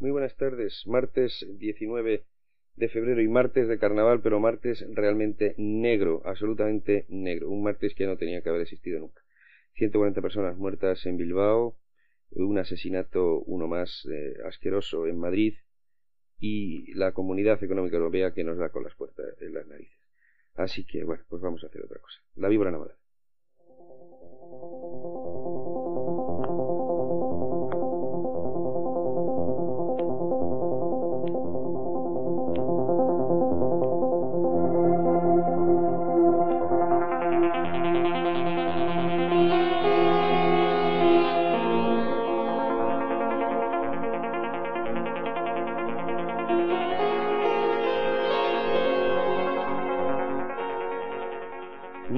Muy buenas tardes. Martes 19 de febrero y martes de carnaval, pero martes realmente negro, absolutamente negro. Un martes que no tenía que haber existido nunca. 140 personas muertas en Bilbao, un asesinato, uno más eh, asqueroso en Madrid y la Comunidad Económica Europea que nos da con las puertas en las narices. Así que, bueno, pues vamos a hacer otra cosa. La víbora naval.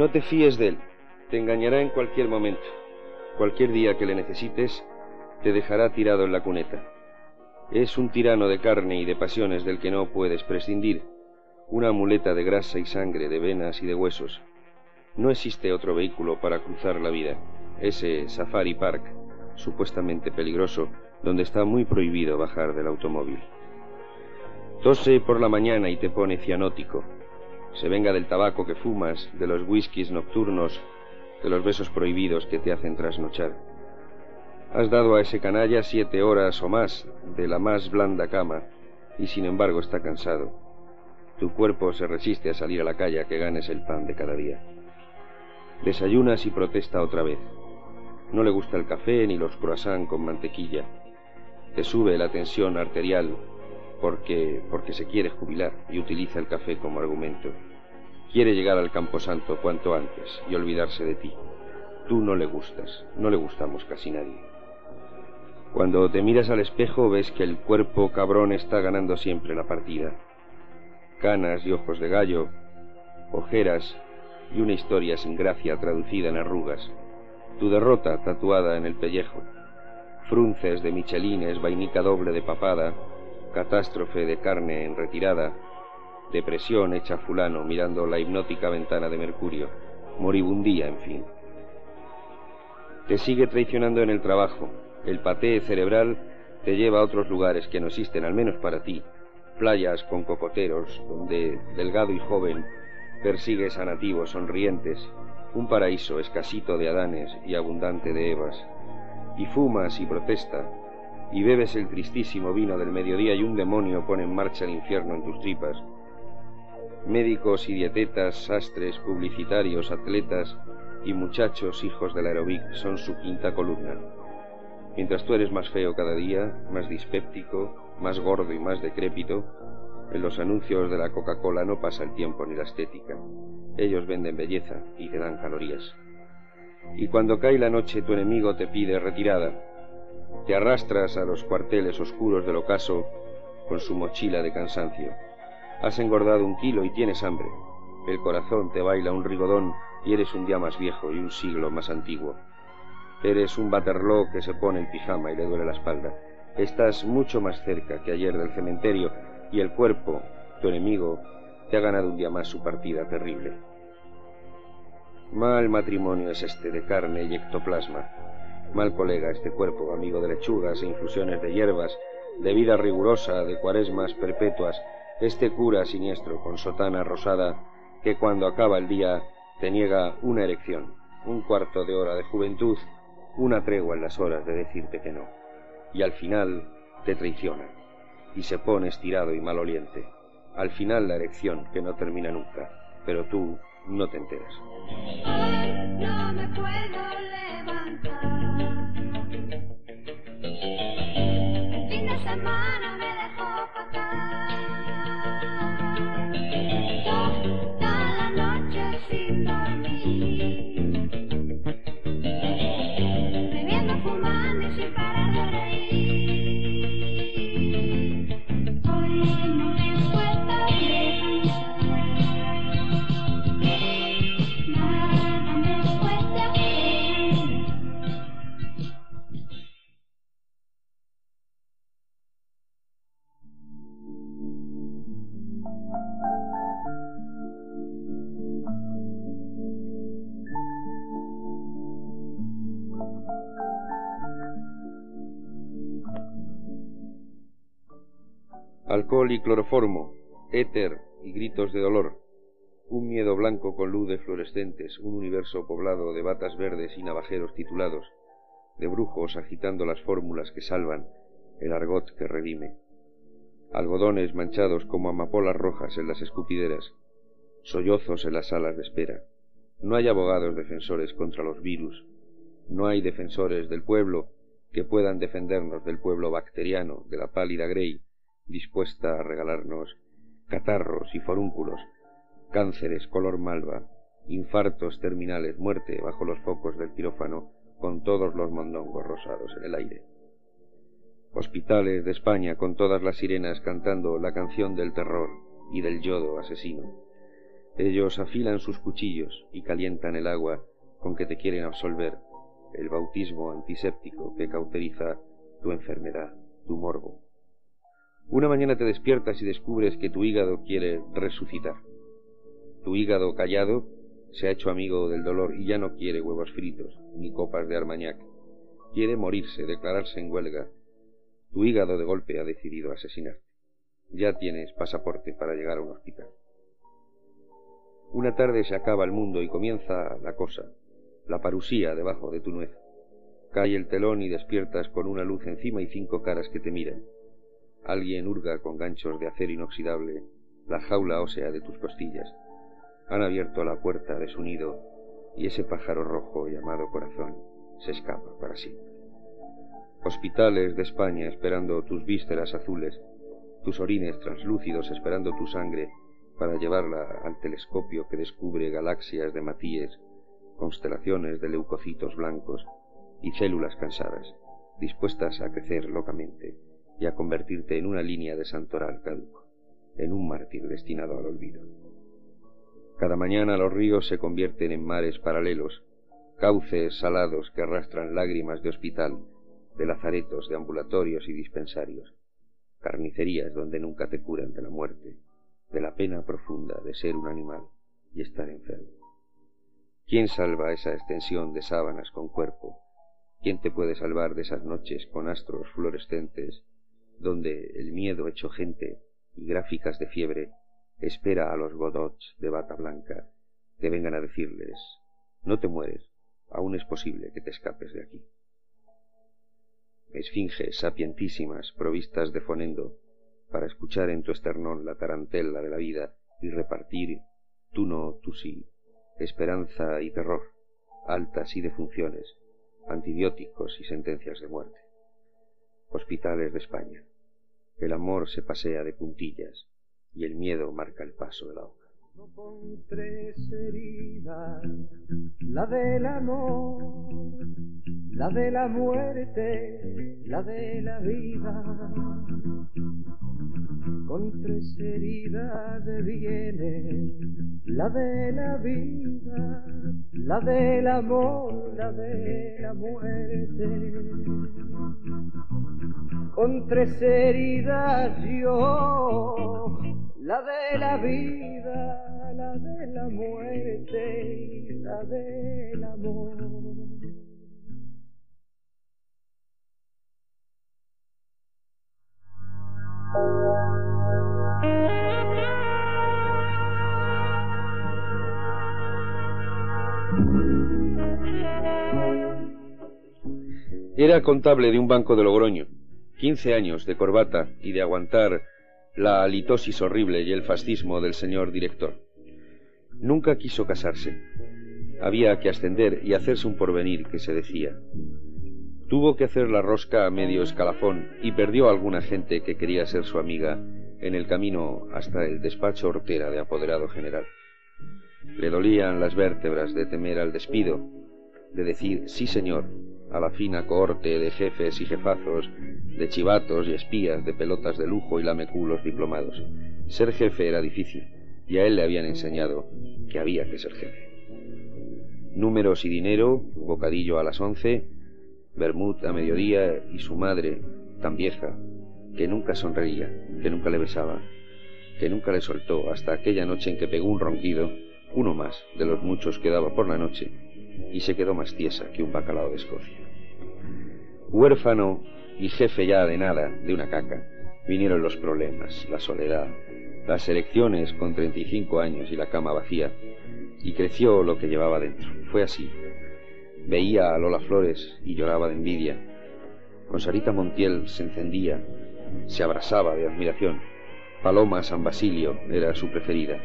No te fíes de él, te engañará en cualquier momento. Cualquier día que le necesites, te dejará tirado en la cuneta. Es un tirano de carne y de pasiones del que no puedes prescindir, una muleta de grasa y sangre, de venas y de huesos. No existe otro vehículo para cruzar la vida. Ese Safari Park, supuestamente peligroso, donde está muy prohibido bajar del automóvil. Tose por la mañana y te pone cianótico, se venga del tabaco que fumas, de los whiskies nocturnos, de los besos prohibidos que te hacen trasnochar. Has dado a ese canalla siete horas o más de la más blanda cama y sin embargo está cansado. Tu cuerpo se resiste a salir a la calle a que ganes el pan de cada día. Desayunas y protesta otra vez. No le gusta el café ni los croissants con mantequilla. Te sube la tensión arterial porque, porque se quiere jubilar y utiliza el café como argumento. Quiere llegar al camposanto cuanto antes y olvidarse de ti. Tú no le gustas, no le gustamos casi nadie. Cuando te miras al espejo ves que el cuerpo cabrón está ganando siempre la partida. Canas y ojos de gallo, ojeras y una historia sin gracia traducida en arrugas. Tu derrota tatuada en el pellejo. Frunces de michelines, vainica doble de papada, catástrofe de carne en retirada, depresión hecha fulano mirando la hipnótica ventana de Mercurio, moribundía, en fin. Te sigue traicionando en el trabajo, el paté cerebral te lleva a otros lugares que no existen, al menos para ti, playas con cocoteros, donde, delgado y joven, persigues a nativos sonrientes, un paraíso escasito de Adanes y abundante de Evas, y fumas y protesta, y bebes el tristísimo vino del mediodía y un demonio pone en marcha el infierno en tus tripas. Médicos y dietetas, sastres, publicitarios, atletas y muchachos hijos del aerobic son su quinta columna. Mientras tú eres más feo cada día, más dispéptico, más gordo y más decrépito, en los anuncios de la Coca-Cola no pasa el tiempo ni la estética. Ellos venden belleza y te dan calorías. Y cuando cae la noche tu enemigo te pide retirada, te arrastras a los cuarteles oscuros del ocaso con su mochila de cansancio. Has engordado un kilo y tienes hambre. El corazón te baila un rigodón y eres un día más viejo y un siglo más antiguo. Eres un Waterloo que se pone el pijama y le duele la espalda. Estás mucho más cerca que ayer del cementerio y el cuerpo, tu enemigo, te ha ganado un día más su partida terrible. Mal matrimonio es este de carne y ectoplasma. Mal colega este cuerpo, amigo de lechugas e infusiones de hierbas, de vida rigurosa, de cuaresmas perpetuas, este cura siniestro con sotana rosada que cuando acaba el día te niega una erección, un cuarto de hora de juventud, una tregua en las horas de decirte que no. Y al final te traiciona y se pone estirado y maloliente. Al final la erección que no termina nunca, pero tú no te enteras. no me puedo Alcohol y cloroformo, éter y gritos de dolor, un miedo blanco con luz de fluorescentes, un universo poblado de batas verdes y navajeros titulados, de brujos agitando las fórmulas que salvan, el argot que redime. Algodones manchados como amapolas rojas en las escupideras, sollozos en las salas de espera. No hay abogados defensores contra los virus, no hay defensores del pueblo que puedan defendernos del pueblo bacteriano, de la pálida Grey, dispuesta a regalarnos catarros y forúnculos, cánceres color malva, infartos terminales, muerte bajo los focos del quirófano, con todos los mondongos rosados en el aire. Hospitales de España con todas las sirenas cantando la canción del terror y del yodo asesino. Ellos afilan sus cuchillos y calientan el agua con que te quieren absolver, el bautismo antiséptico que cauteriza tu enfermedad, tu morbo. Una mañana te despiertas y descubres que tu hígado quiere resucitar. Tu hígado callado se ha hecho amigo del dolor y ya no quiere huevos fritos ni copas de armañac. Quiere morirse, declararse en huelga. Tu hígado de golpe ha decidido asesinarte. Ya tienes pasaporte para llegar a un hospital. Una tarde se acaba el mundo y comienza la cosa, la parusía debajo de tu nuez. Cae el telón y despiertas con una luz encima y cinco caras que te miran. Alguien hurga con ganchos de acero inoxidable la jaula ósea de tus costillas. Han abierto la puerta de su nido y ese pájaro rojo llamado corazón se escapa para siempre. Hospitales de España esperando tus vísceras azules, tus orines translúcidos esperando tu sangre para llevarla al telescopio que descubre galaxias de matíes, constelaciones de leucocitos blancos y células cansadas, dispuestas a crecer locamente y a convertirte en una línea de santoral caduco, en un mártir destinado al olvido. Cada mañana los ríos se convierten en mares paralelos, cauces salados que arrastran lágrimas de hospital, de lazaretos, de ambulatorios y dispensarios, carnicerías donde nunca te curan de la muerte, de la pena profunda de ser un animal y estar enfermo. ¿Quién salva esa extensión de sábanas con cuerpo? ¿Quién te puede salvar de esas noches con astros fluorescentes donde el miedo hecho gente y gráficas de fiebre espera a los godots de bata blanca que vengan a decirles no te mueres, aún es posible que te escapes de aquí. Esfinges sapientísimas provistas de fonendo para escuchar en tu esternón la tarantela de la vida y repartir tú no, tú sí, esperanza y terror, altas y defunciones, antibióticos y sentencias de muerte. Hospitales de España. El amor se pasea de puntillas y el miedo marca el paso de la hoja. Con tres heridas, la del amor, la de la muerte, la de la vida. Con tres heridas viene la de la vida, la del amor, la de la muerte. Con tres heridas yo, la de la vida, la de la muerte, la del amor. Era contable de un banco de Logroño. Quince años de corbata y de aguantar la halitosis horrible y el fascismo del señor director. Nunca quiso casarse. Había que ascender y hacerse un porvenir que se decía. Tuvo que hacer la rosca a medio escalafón y perdió a alguna gente que quería ser su amiga en el camino hasta el despacho hortera de apoderado general. Le dolían las vértebras de temer al despido, de decir sí señor a la fina cohorte de jefes y jefazos, de chivatos y espías, de pelotas de lujo y lameculos diplomados. Ser jefe era difícil, y a él le habían enseñado que había que ser jefe. Números y dinero, bocadillo a las once, Bermud a mediodía y su madre, tan vieja, que nunca sonreía, que nunca le besaba, que nunca le soltó hasta aquella noche en que pegó un ronquido, uno más de los muchos que daba por la noche, y se quedó más tiesa que un bacalao de Escocia. Huérfano y jefe ya de nada, de una caca, Vinieron los problemas, la soledad, las elecciones con 35 años y la cama vacía, y creció lo que llevaba dentro. Fue así. Veía a Lola Flores y lloraba de envidia. Con Sarita Montiel se encendía, se abrasaba de admiración. Paloma San Basilio era su preferida.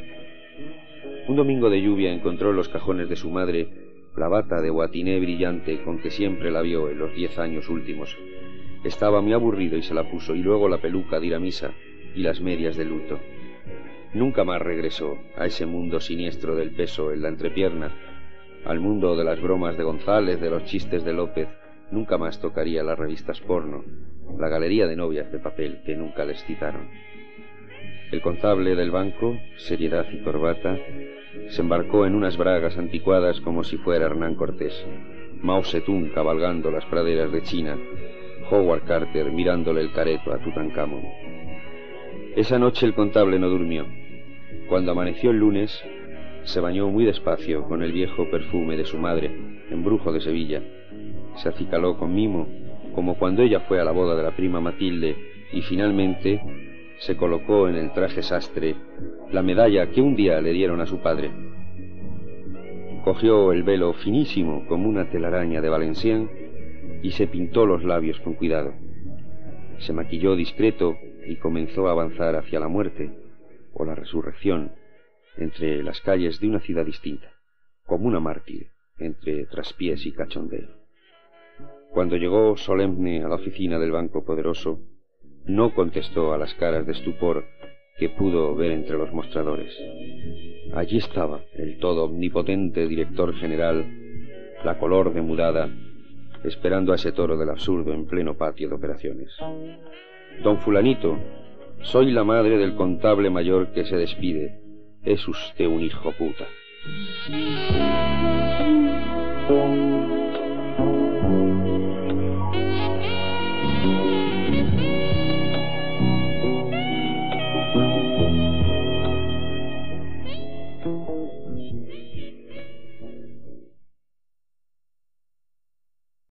Un domingo de lluvia encontró en los cajones de su madre la bata de guatiné brillante con que siempre la vio en los diez años últimos. Estaba muy aburrido y se la puso, y luego la peluca de ir a misa y las medias de luto. Nunca más regresó a ese mundo siniestro del peso en la entrepierna, al mundo de las bromas de González, de los chistes de López. Nunca más tocaría las revistas porno, la galería de novias de papel que nunca les citaron. El contable del banco, seriedad y corbata, se embarcó en unas bragas anticuadas como si fuera Hernán Cortés, Mao Zedong cabalgando las praderas de China, Howard Carter mirándole el careto a Tutankamón. Esa noche el contable no durmió. Cuando amaneció el lunes, se bañó muy despacio con el viejo perfume de su madre, embrujo de Sevilla. Se acicaló con mimo, como cuando ella fue a la boda de la prima Matilde, y finalmente se colocó en el traje sastre la medalla que un día le dieron a su padre. Cogió el velo finísimo como una telaraña de Valenciennes y se pintó los labios con cuidado. Se maquilló discreto y comenzó a avanzar hacia la muerte o la resurrección entre las calles de una ciudad distinta, como una mártir entre traspiés y cachondeo. Cuando llegó solemne a la oficina del Banco Poderoso, no contestó a las caras de estupor que pudo ver entre los mostradores. Allí estaba el todo omnipotente director general, la color demudada, esperando a ese toro del absurdo en pleno patio de operaciones. Don Fulanito, soy la madre del contable mayor que se despide. Es usted un hijo puta.